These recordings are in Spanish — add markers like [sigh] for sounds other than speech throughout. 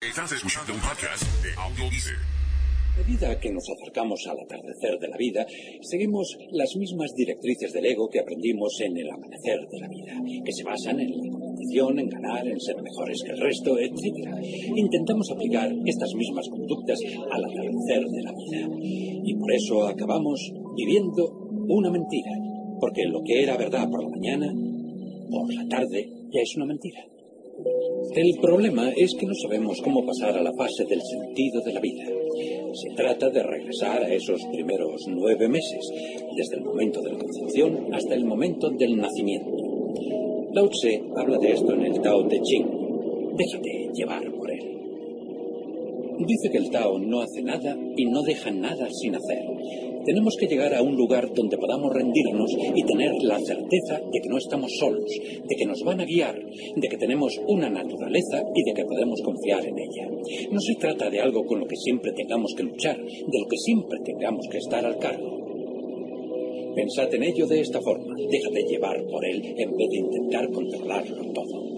Estás escuchando un podcast de Audio Dice. A medida que nos acercamos al atardecer de la vida, seguimos las mismas directrices del ego que aprendimos en el amanecer de la vida, que se basan en la competición, en ganar, en ser mejores que el resto, etc. Intentamos aplicar estas mismas conductas al atardecer de la vida. Y por eso acabamos viviendo una mentira, porque lo que era verdad por la mañana, por la tarde, ya es una mentira. El problema es que no sabemos cómo pasar a la fase del sentido de la vida. Se trata de regresar a esos primeros nueve meses, desde el momento de la concepción hasta el momento del nacimiento. Lao Tse habla de esto en el Tao Te Ching. Déjate llevar. Dice que el Tao no hace nada y no deja nada sin hacer. Tenemos que llegar a un lugar donde podamos rendirnos y tener la certeza de que no estamos solos, de que nos van a guiar, de que tenemos una naturaleza y de que podemos confiar en ella. No se trata de algo con lo que siempre tengamos que luchar, de lo que siempre tengamos que estar al cargo. Pensad en ello de esta forma, déjate llevar por él en vez de intentar controlarlo todo.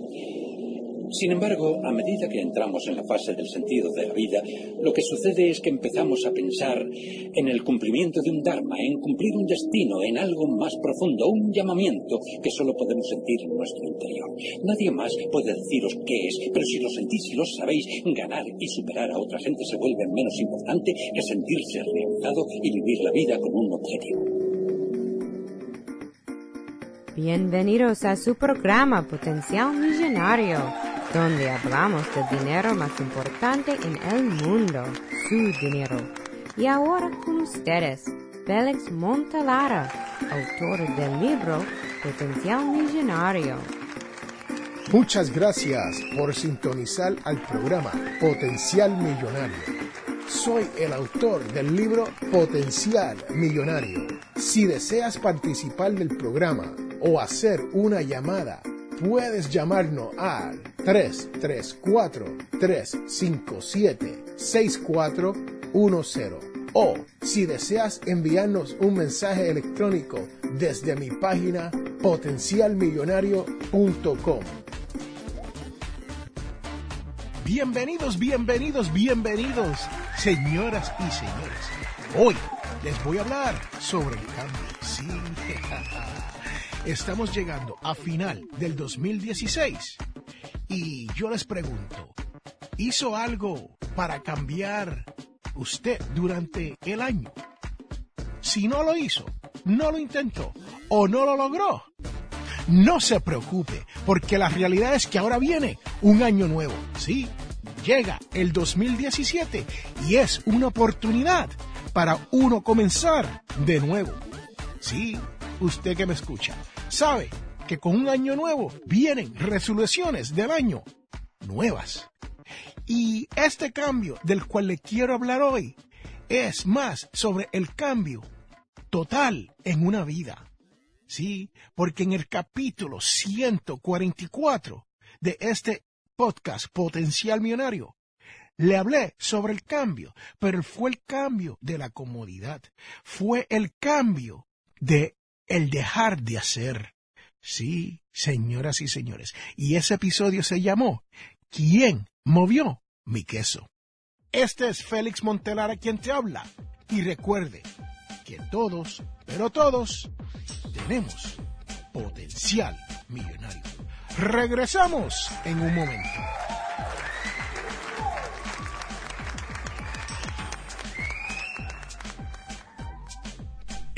Sin embargo, a medida que entramos en la fase del sentido de la vida, lo que sucede es que empezamos a pensar en el cumplimiento de un Dharma, en cumplir un destino, en algo más profundo, un llamamiento que solo podemos sentir en nuestro interior. Nadie más puede deciros qué es, pero si lo sentís y lo sabéis, ganar y superar a otra gente se vuelve menos importante que sentirse realizado y vivir la vida con un objetivo. Bienvenidos a su programa Potencial Millonario, donde hablamos del dinero más importante en el mundo, su dinero. Y ahora con ustedes, Félix Montalara, autor del libro Potencial Millonario. Muchas gracias por sintonizar al programa Potencial Millonario. Soy el autor del libro Potencial Millonario. Si deseas participar del programa o hacer una llamada, puedes llamarnos al 334-357-6410. O si deseas enviarnos un mensaje electrónico desde mi página potencialmillonario.com. Bienvenidos, bienvenidos, bienvenidos, señoras y señores. Hoy les voy a hablar sobre el cambio. Sí, [laughs] estamos llegando a final del 2016 y yo les pregunto, ¿hizo algo para cambiar usted durante el año? Si no lo hizo, no lo intentó o no lo logró, no se preocupe, porque la realidad es que ahora viene un año nuevo. Sí, llega el 2017 y es una oportunidad para uno comenzar de nuevo. Sí, usted que me escucha, sabe que con un año nuevo vienen resoluciones del año nuevas. Y este cambio del cual le quiero hablar hoy es más sobre el cambio total en una vida. Sí, porque en el capítulo 144 de este podcast Potencial Millonario, le hablé sobre el cambio, pero fue el cambio de la comodidad, fue el cambio de el dejar de hacer. Sí, señoras y señores, y ese episodio se llamó ¿Quién movió mi queso? Este es Félix Montelara quien te habla. Y recuerde que todos, pero todos, tenemos potencial millonario. Regresamos en un momento.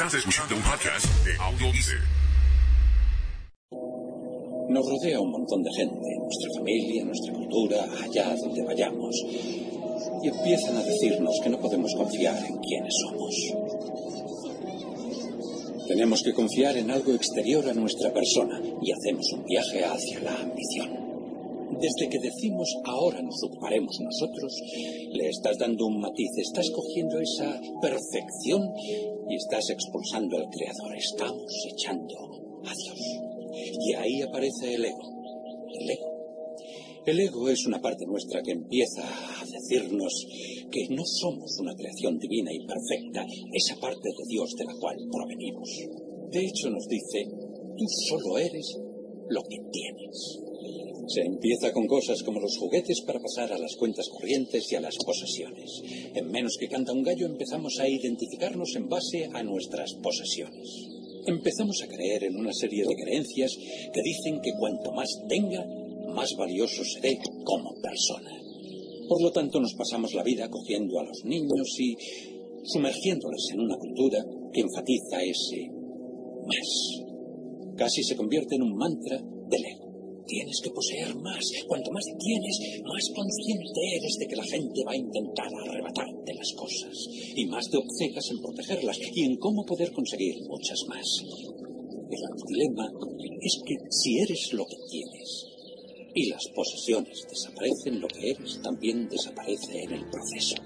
Estás escuchando un podcast de Dice. Nos rodea un montón de gente, nuestra familia, nuestra cultura, allá donde vayamos. Y empiezan a decirnos que no podemos confiar en quienes somos. Tenemos que confiar en algo exterior a nuestra persona y hacemos un viaje hacia la ambición. Desde que decimos ahora nos ocuparemos nosotros, le estás dando un matiz, estás cogiendo esa perfección y estás expulsando al Creador. Estamos echando a Dios. Y ahí aparece el ego. El ego. El ego es una parte nuestra que empieza a decirnos que no somos una creación divina y perfecta, esa parte de Dios de la cual provenimos. De hecho nos dice, tú solo eres lo que tienes. Se empieza con cosas como los juguetes para pasar a las cuentas corrientes y a las posesiones. En menos que canta un gallo empezamos a identificarnos en base a nuestras posesiones. Empezamos a creer en una serie de creencias que dicen que cuanto más tenga, más valioso seré como persona. Por lo tanto, nos pasamos la vida cogiendo a los niños y sumergiéndoles en una cultura que enfatiza ese más. Casi se convierte en un mantra del ego. Tienes que poseer más. Cuanto más tienes, más consciente eres de que la gente va a intentar arrebatarte las cosas. Y más te obcejas en protegerlas y en cómo poder conseguir muchas más. El dilema es que si eres lo que tienes y las posesiones desaparecen, lo que eres también desaparece en el proceso.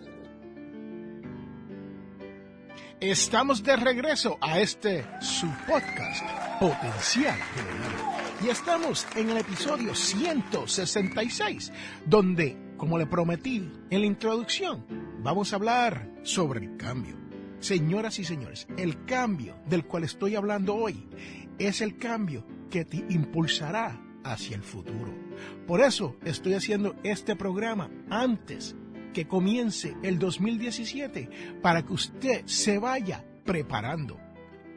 Estamos de regreso a este su podcast, Potencial Y estamos en el episodio 166, donde, como le prometí en la introducción, vamos a hablar sobre el cambio. Señoras y señores, el cambio del cual estoy hablando hoy es el cambio que te impulsará hacia el futuro. Por eso estoy haciendo este programa antes que comience el 2017 para que usted se vaya preparando.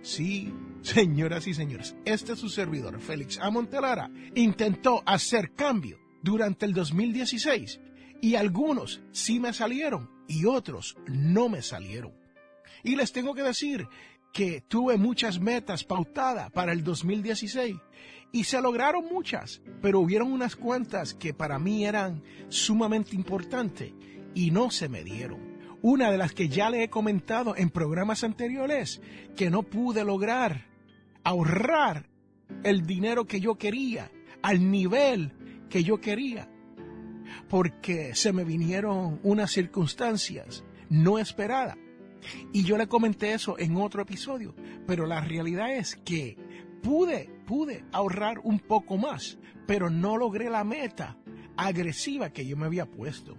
Sí, señoras y señores, este es su servidor, Félix Amontelara, intentó hacer cambio durante el 2016 y algunos sí me salieron y otros no me salieron. Y les tengo que decir que tuve muchas metas pautadas para el 2016 y se lograron muchas, pero hubieron unas cuantas que para mí eran sumamente importantes y no se me dieron. Una de las que ya le he comentado en programas anteriores, que no pude lograr ahorrar el dinero que yo quería al nivel que yo quería, porque se me vinieron unas circunstancias no esperadas. Y yo le comenté eso en otro episodio, pero la realidad es que pude, pude ahorrar un poco más, pero no logré la meta agresiva que yo me había puesto.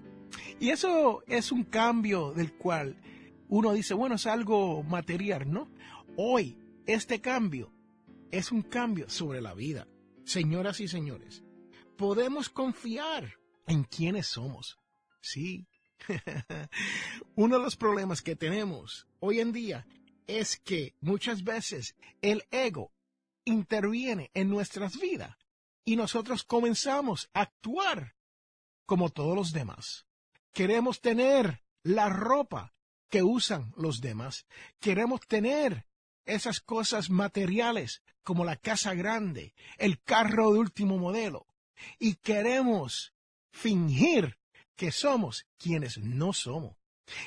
Y eso es un cambio del cual uno dice, bueno, es algo material, ¿no? Hoy, este cambio es un cambio sobre la vida. Señoras y señores, podemos confiar en quienes somos. Sí. [laughs] Uno de los problemas que tenemos hoy en día es que muchas veces el ego interviene en nuestras vidas y nosotros comenzamos a actuar como todos los demás. Queremos tener la ropa que usan los demás. Queremos tener esas cosas materiales como la casa grande, el carro de último modelo. Y queremos fingir que somos quienes no somos.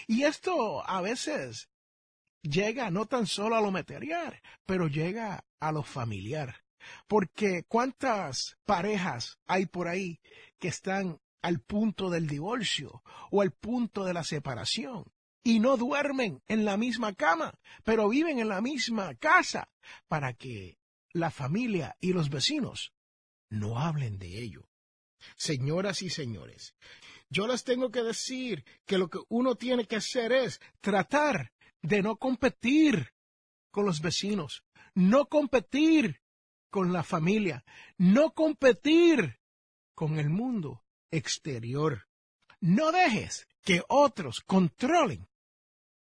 Y esto a veces llega no tan solo a lo material, pero llega a lo familiar. Porque cuántas parejas hay por ahí que están al punto del divorcio o al punto de la separación y no duermen en la misma cama, pero viven en la misma casa para que la familia y los vecinos no hablen de ello. Señoras y señores, yo les tengo que decir que lo que uno tiene que hacer es tratar de no competir con los vecinos, no competir con la familia, no competir con el mundo exterior. No dejes que otros controlen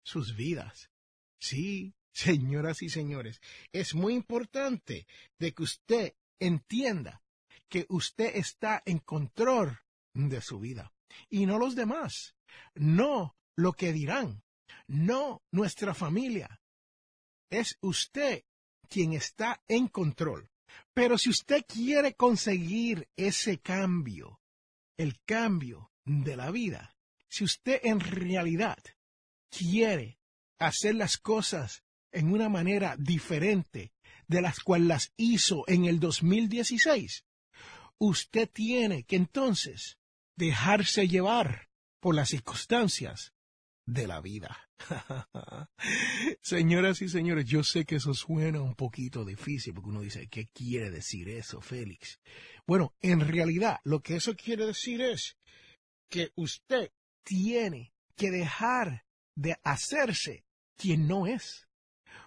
sus vidas. Sí, señoras y señores, es muy importante de que usted entienda que usted está en control de su vida y no los demás, no lo que dirán, no nuestra familia. Es usted quien está en control. Pero si usted quiere conseguir ese cambio, el cambio de la vida, si usted en realidad quiere hacer las cosas en una manera diferente de las cuales las hizo en el 2016, usted tiene que entonces dejarse llevar por las circunstancias de la vida. [laughs] Señoras y señores, yo sé que eso suena un poquito difícil porque uno dice, ¿qué quiere decir eso, Félix? Bueno, en realidad lo que eso quiere decir es que usted tiene que dejar de hacerse quien no es.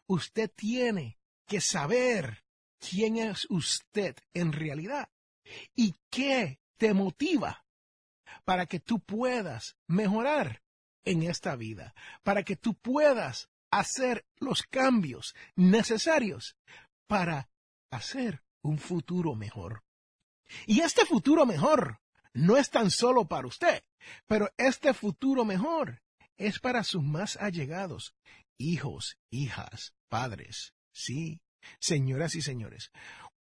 Usted tiene que saber quién es usted en realidad y qué te motiva para que tú puedas mejorar en esta vida, para que tú puedas hacer los cambios necesarios para hacer un futuro mejor. Y este futuro mejor no es tan solo para usted, pero este futuro mejor es para sus más allegados, hijos, hijas, padres. Sí, señoras y señores.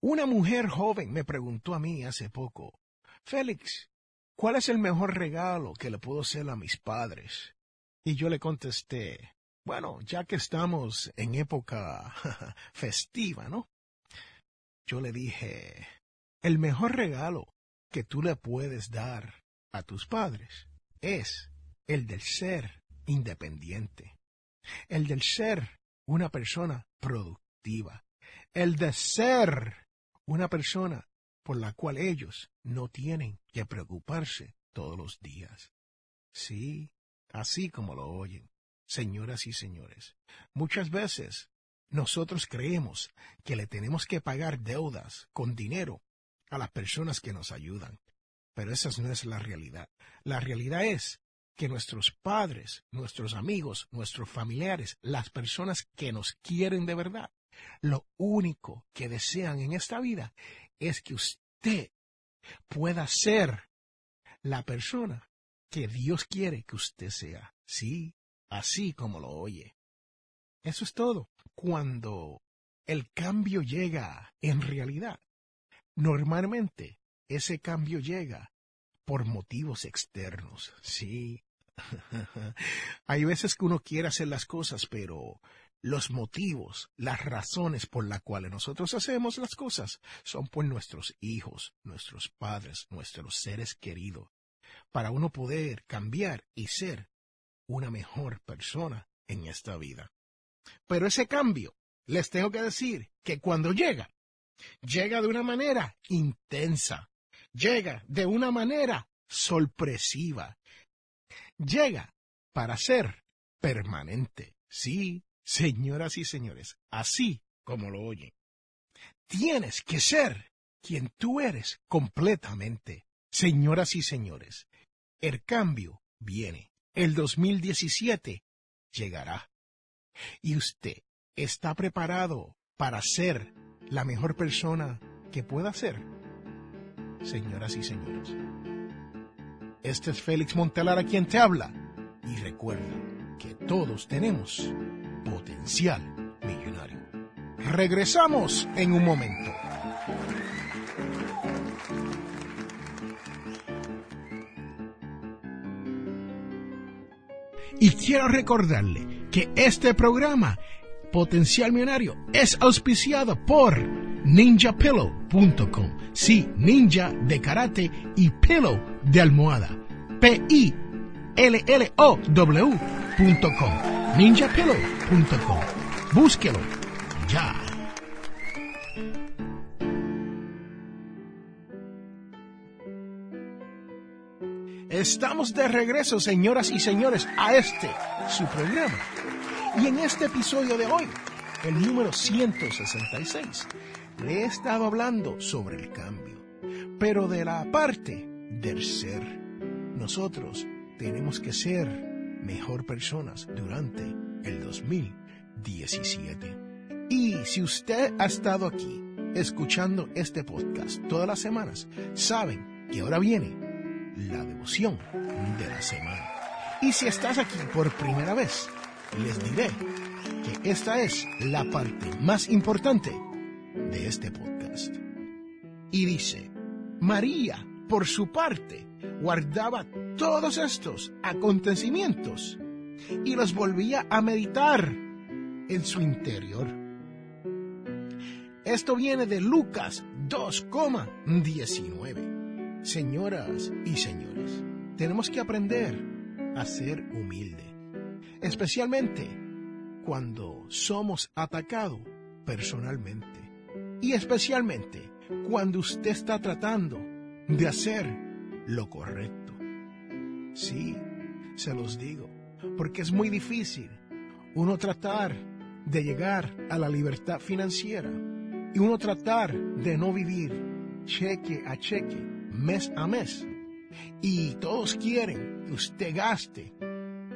Una mujer joven me preguntó a mí hace poco, Félix, ¿cuál es el mejor regalo que le puedo hacer a mis padres? Y yo le contesté, bueno, ya que estamos en época [laughs] festiva, ¿no? Yo le dije, el mejor regalo que tú le puedes dar a tus padres es el del ser independiente, el del ser una persona productiva, el de ser una persona por la cual ellos no tienen que preocuparse todos los días. Sí, así como lo oyen, señoras y señores. Muchas veces nosotros creemos que le tenemos que pagar deudas con dinero a las personas que nos ayudan. Pero esa no es la realidad. La realidad es que nuestros padres, nuestros amigos, nuestros familiares, las personas que nos quieren de verdad, lo único que desean en esta vida es que usted pueda ser la persona que Dios quiere que usted sea. Sí, así como lo oye. Eso es todo. Cuando el cambio llega en realidad, Normalmente ese cambio llega por motivos externos, sí. [laughs] Hay veces que uno quiere hacer las cosas, pero los motivos, las razones por las cuales nosotros hacemos las cosas son por nuestros hijos, nuestros padres, nuestros seres queridos, para uno poder cambiar y ser una mejor persona en esta vida. Pero ese cambio, les tengo que decir que cuando llega, Llega de una manera intensa. Llega de una manera sorpresiva. Llega para ser permanente. Sí, señoras y señores, así como lo oyen. Tienes que ser quien tú eres completamente. Señoras y señores, el cambio viene. El 2017 llegará. Y usted está preparado para ser la mejor persona que pueda ser. Señoras y señores, este es Félix Montelara quien te habla y recuerda que todos tenemos potencial millonario. Regresamos en un momento. Y quiero recordarle que este programa Potencial Millonario es auspiciado por ninjapillow.com. Sí, ninja de karate y pillow de almohada. P-I-L-L-O-W.com. ninjapillow.com. Búsquelo ya. Estamos de regreso, señoras y señores, a este, su programa y en este episodio de hoy, el número 166, le he estado hablando sobre el cambio, pero de la parte del ser. Nosotros tenemos que ser mejor personas durante el 2017. Y si usted ha estado aquí escuchando este podcast todas las semanas, saben que ahora viene la devoción de la semana. Y si estás aquí por primera vez, les diré que esta es la parte más importante de este podcast. Y dice, María, por su parte, guardaba todos estos acontecimientos y los volvía a meditar en su interior. Esto viene de Lucas 2,19. Señoras y señores, tenemos que aprender a ser humilde, especialmente cuando somos atacados personalmente y especialmente cuando usted está tratando de hacer lo correcto. Sí, se los digo, porque es muy difícil uno tratar de llegar a la libertad financiera y uno tratar de no vivir cheque a cheque, mes a mes. Y todos quieren que usted gaste,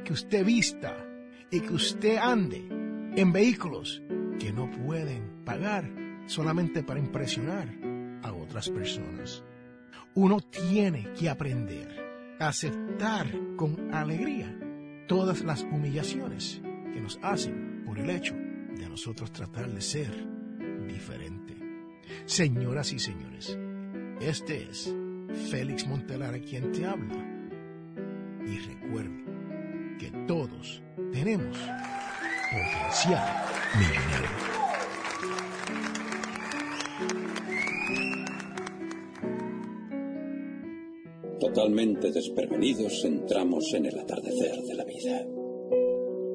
que usted vista y que usted ande en vehículos que no pueden pagar solamente para impresionar a otras personas. Uno tiene que aprender a aceptar con alegría todas las humillaciones que nos hacen por el hecho de nosotros tratar de ser diferente. Señoras y señores, este es Félix Montelara quien te habla. Y recuerde que todos tenemos potencial millonario. Totalmente desprevenidos entramos en el atardecer de la vida.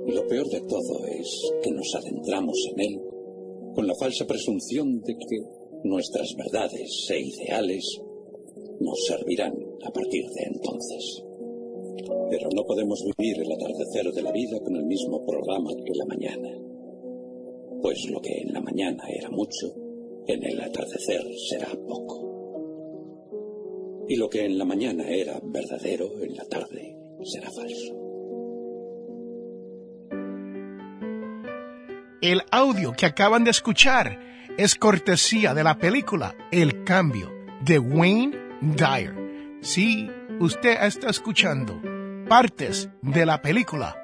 Lo peor de todo es que nos adentramos en él con la falsa presunción de que nuestras verdades e ideales nos servirán a partir de entonces. Pero no podemos vivir el atardecer de la vida con el mismo programa que la mañana. Pues lo que en la mañana era mucho, en el atardecer será poco. Y lo que en la mañana era verdadero, en la tarde será falso. El audio que acaban de escuchar es cortesía de la película El Cambio de Wayne Dyer. Si usted está escuchando partes de la película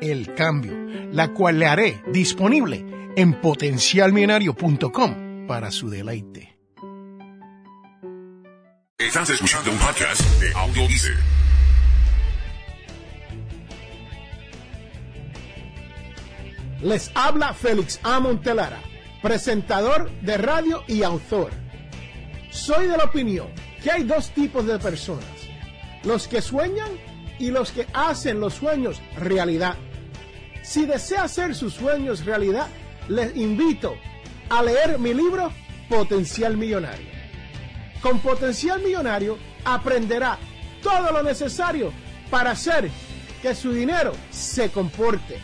El Cambio, la cual le haré disponible en potencialmillonario.com para su deleite. Estás escuchando un podcast de. Les habla Félix A. Montelara, presentador de radio y autor. Soy de la opinión que hay dos tipos de personas, los que sueñan y los que hacen los sueños realidad. Si desea hacer sus sueños realidad, les invito a leer mi libro Potencial Millonario. Con Potencial Millonario aprenderá todo lo necesario para hacer que su dinero se comporte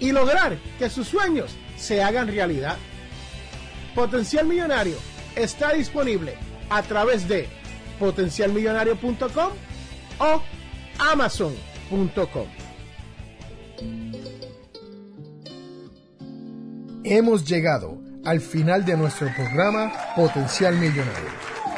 y lograr que sus sueños se hagan realidad. Potencial Millonario está disponible a través de potencialmillonario.com o amazon.com. Hemos llegado al final de nuestro programa Potencial Millonario.